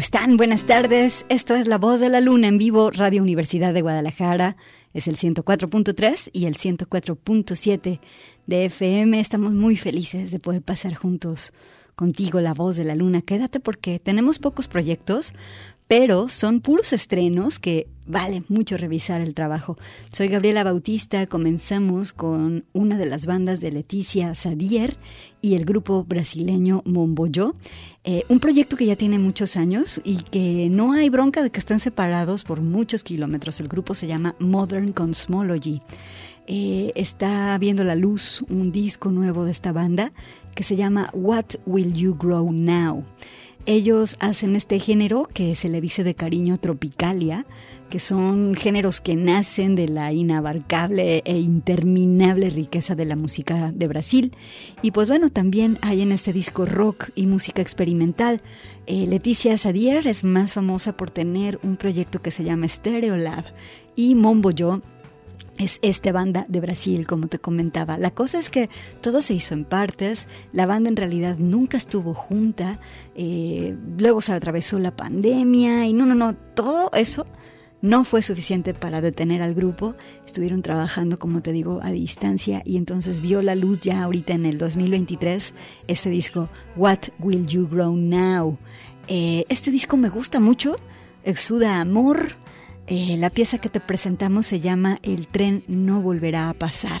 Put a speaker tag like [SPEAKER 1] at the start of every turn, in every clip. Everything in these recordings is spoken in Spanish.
[SPEAKER 1] ¿Cómo están? Buenas tardes. Esto es La Voz de la Luna en vivo, Radio Universidad de Guadalajara. Es el 104.3 y el 104.7 de FM. Estamos muy felices de poder pasar juntos contigo La Voz de la Luna. Quédate porque tenemos pocos proyectos, pero son puros estrenos que vale mucho revisar el trabajo. Soy Gabriela Bautista, comenzamos con una de las bandas de Leticia Sadier y el grupo brasileño Momboyo, eh, un proyecto que ya tiene muchos años y que no hay bronca de que están separados por muchos kilómetros. El grupo se llama Modern Cosmology. Eh, está viendo la luz un disco nuevo de esta banda que se llama What Will You Grow Now? Ellos hacen este género que se le dice de cariño tropicalia, que son géneros que nacen de la inabarcable e interminable riqueza de la música de Brasil. Y pues bueno, también hay en este disco rock y música experimental. Eh, Leticia Sadier es más famosa por tener un proyecto que se llama Stereo Lab y Mombo es esta banda de Brasil, como te comentaba. La cosa es que todo se hizo en partes, la banda en realidad nunca estuvo junta, eh, luego se atravesó la pandemia y no, no, no, todo eso no fue suficiente para detener al grupo, estuvieron trabajando, como te digo, a distancia y entonces vio la luz ya ahorita en el 2023 este disco, What Will You Grow Now? Eh, este disco me gusta mucho, exuda amor, eh, la pieza que te presentamos se llama El tren no volverá a pasar.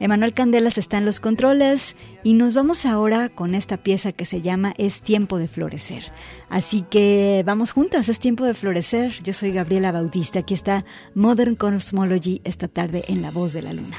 [SPEAKER 1] Emanuel Candelas está en los controles y nos vamos ahora con esta pieza que se llama Es tiempo de florecer. Así que vamos juntas, es tiempo de florecer. Yo soy Gabriela Bautista, aquí está Modern Cosmology esta tarde en La Voz de la Luna.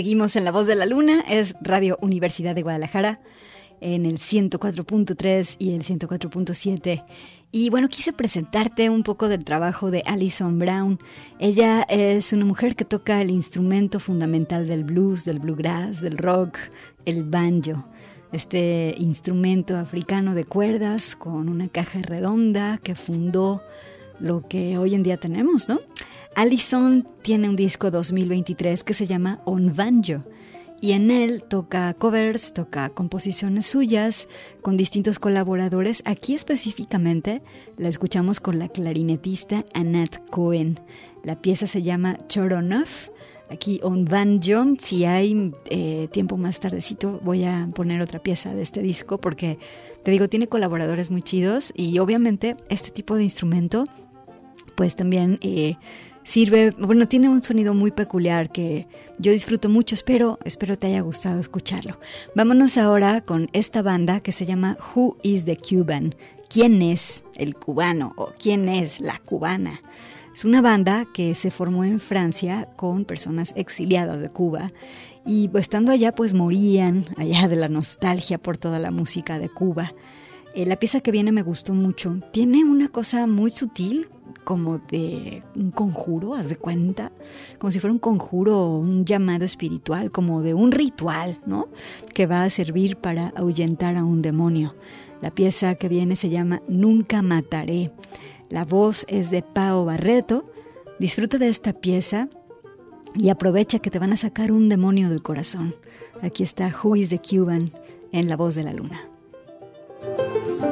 [SPEAKER 1] Seguimos en La Voz de la Luna, es Radio Universidad de Guadalajara en el 104.3 y el 104.7. Y bueno, quise presentarte un poco del trabajo de Alison Brown. Ella es una mujer que toca el instrumento fundamental del blues, del bluegrass, del rock, el banjo. Este instrumento africano de cuerdas con una caja redonda que fundó lo que hoy en día tenemos, ¿no? Allison tiene un disco 2023 que se llama On Banjo y en él toca covers, toca composiciones suyas con distintos colaboradores. Aquí específicamente la escuchamos con la clarinetista Annette Cohen. La pieza se llama Choronoff. Aquí On Banjo, si hay eh, tiempo más tardecito voy a poner otra pieza de este disco porque te digo, tiene colaboradores muy chidos y obviamente este tipo de instrumento pues también... Eh, sirve, bueno, tiene un sonido muy peculiar que yo disfruto mucho, espero, espero te haya gustado escucharlo. Vámonos ahora con esta banda que se llama Who is the Cuban? ¿Quién es el cubano o quién es la cubana? Es una banda que se formó en Francia con personas exiliadas de Cuba y pues, estando allá pues morían allá de la nostalgia por toda la música de Cuba. Eh, la pieza que viene me gustó mucho. Tiene una cosa muy sutil, como de un conjuro, haz de cuenta, como si fuera un conjuro, un llamado espiritual, como de un ritual, ¿no? Que va a servir para ahuyentar a un demonio. La pieza que viene se llama Nunca Mataré. La voz es de Pao Barreto. Disfruta de esta pieza y aprovecha que te van a sacar un demonio del corazón. Aquí está Who is the Cuban en La Voz de la Luna. Música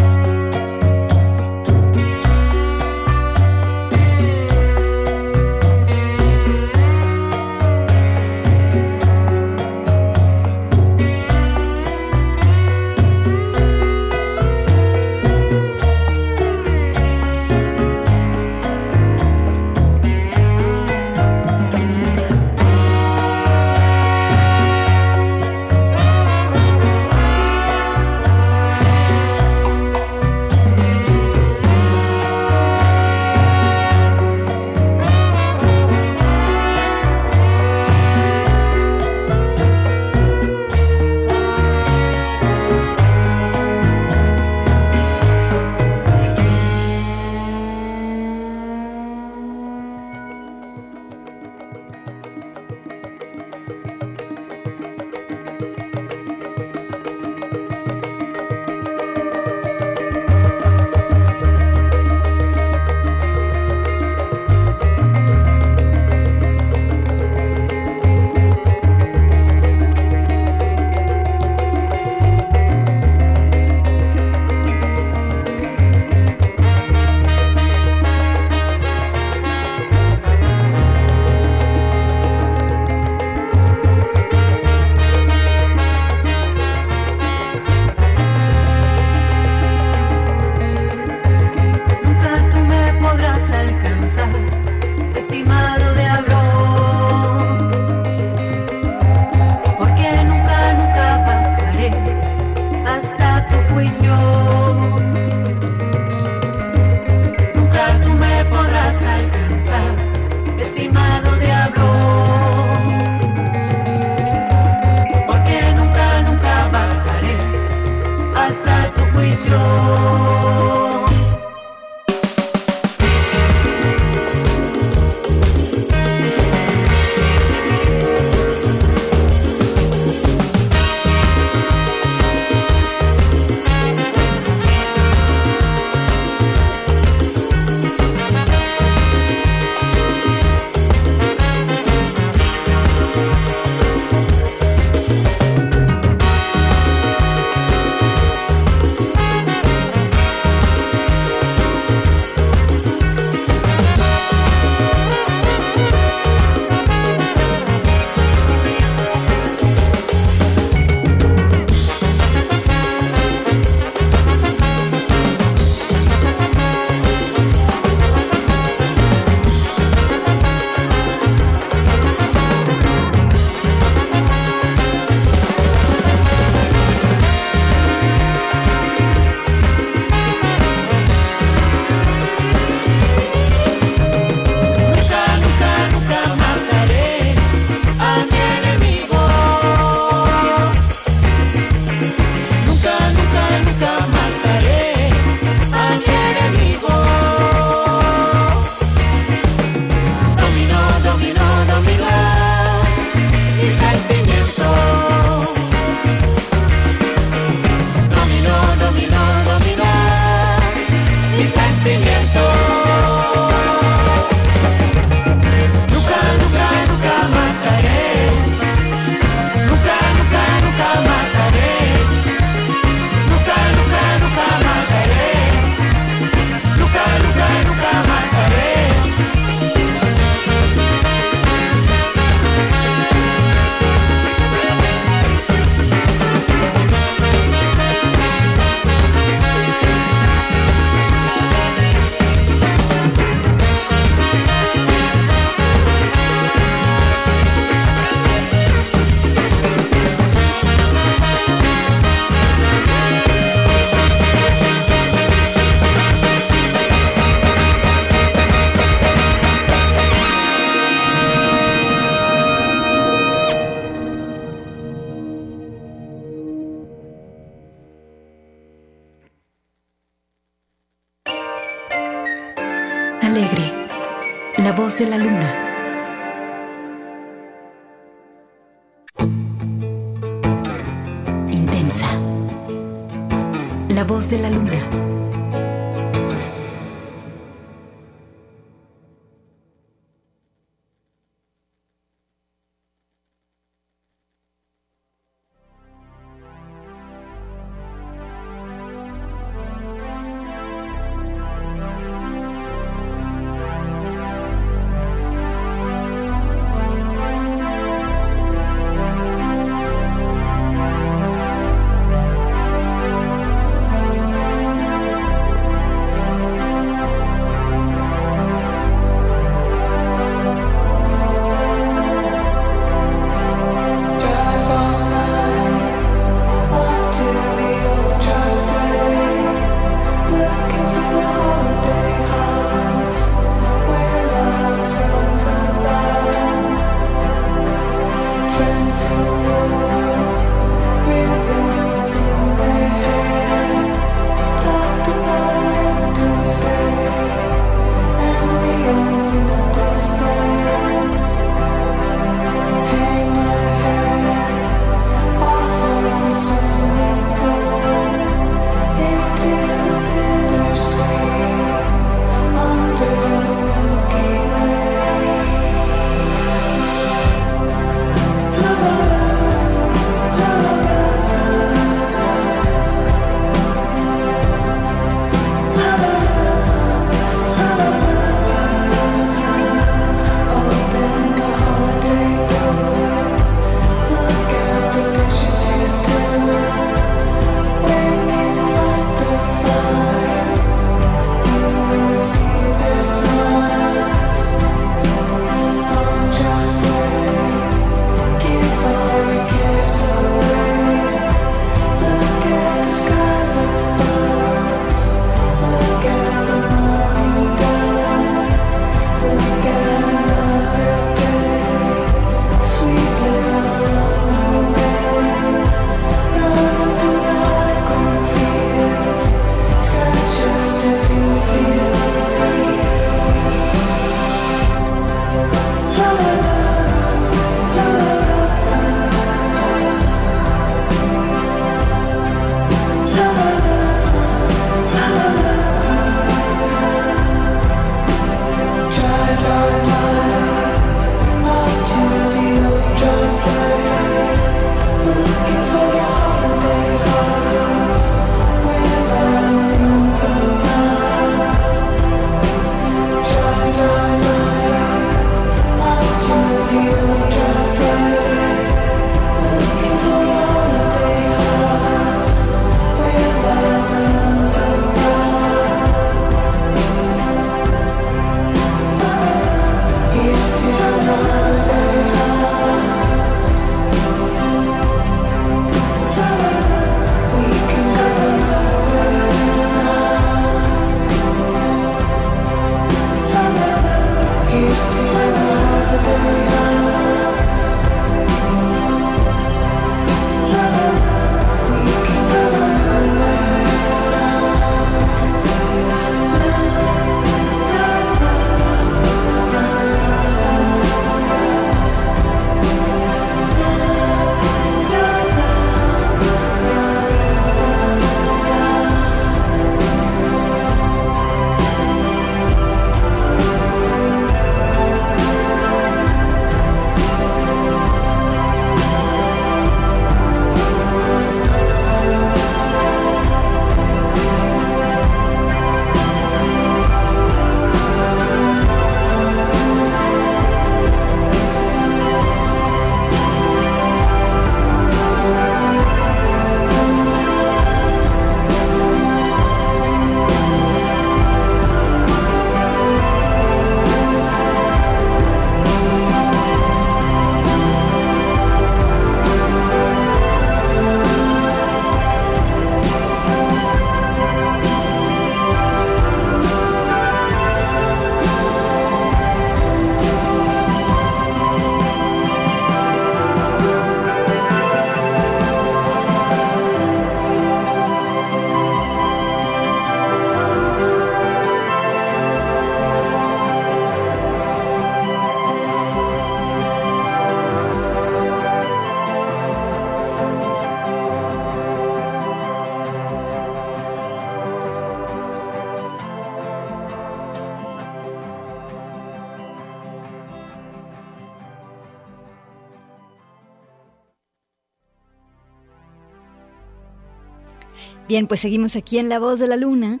[SPEAKER 1] Bien, pues seguimos aquí en La Voz de la Luna.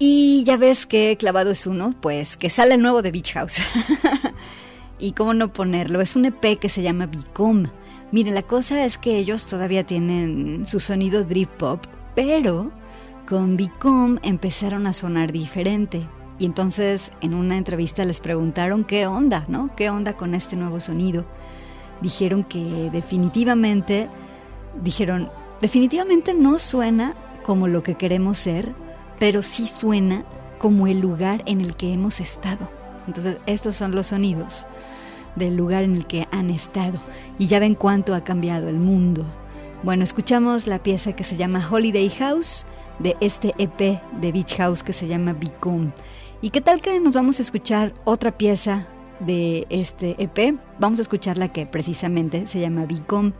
[SPEAKER 1] Y ya ves que clavado es uno, pues que sale el nuevo de Beach House. y cómo no ponerlo, es un EP que se llama Bicom. Miren, la cosa es que ellos todavía tienen su sonido drip pop, pero con Bicom empezaron a sonar diferente. Y entonces en una entrevista les preguntaron qué onda, ¿no? ¿Qué onda con este nuevo sonido? Dijeron que definitivamente, dijeron, definitivamente no suena como lo que queremos ser, pero sí suena como el lugar en el que hemos estado. Entonces estos son los sonidos del lugar en el que han estado. Y ya ven cuánto ha cambiado el mundo. Bueno, escuchamos la pieza que se llama Holiday House de este EP de Beach House que se llama Become. ¿Y qué tal que nos vamos a escuchar otra pieza de este EP? Vamos a escuchar la que precisamente se llama Become.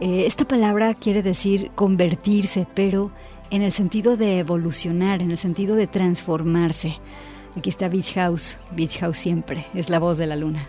[SPEAKER 1] Eh, esta palabra quiere decir convertirse, pero en el sentido de evolucionar, en el sentido de transformarse. Aquí está Beach House, Beach House siempre, es la voz de la luna.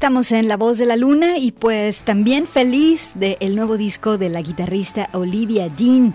[SPEAKER 2] Estamos en La Voz de la Luna y pues también feliz del nuevo disco de la guitarrista Olivia Dean.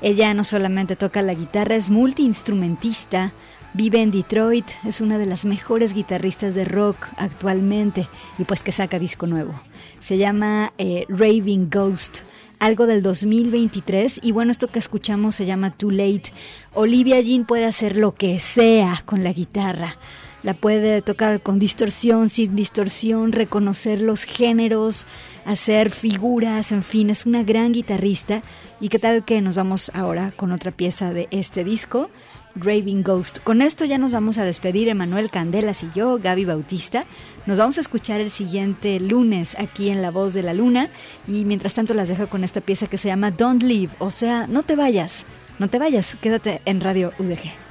[SPEAKER 2] Ella no solamente toca la guitarra, es multiinstrumentista, vive en Detroit, es una de las mejores guitarristas de rock actualmente y pues que saca disco nuevo. Se llama eh, Raving Ghost algo del 2023 y bueno, esto que escuchamos se llama Too Late. Olivia Jean puede hacer lo que sea con la guitarra la puede tocar con distorsión, sin distorsión, reconocer los géneros, hacer figuras, en fin, es una gran guitarrista. ¿Y qué tal que nos vamos ahora con otra pieza de este disco? Raving Ghost. Con esto ya nos vamos a despedir Emanuel Candelas y yo, Gaby Bautista. Nos vamos a escuchar el siguiente lunes aquí en La Voz de la Luna y mientras tanto las dejo con esta pieza que se llama Don't Leave, o sea, no te vayas, no te vayas, quédate en Radio UDG.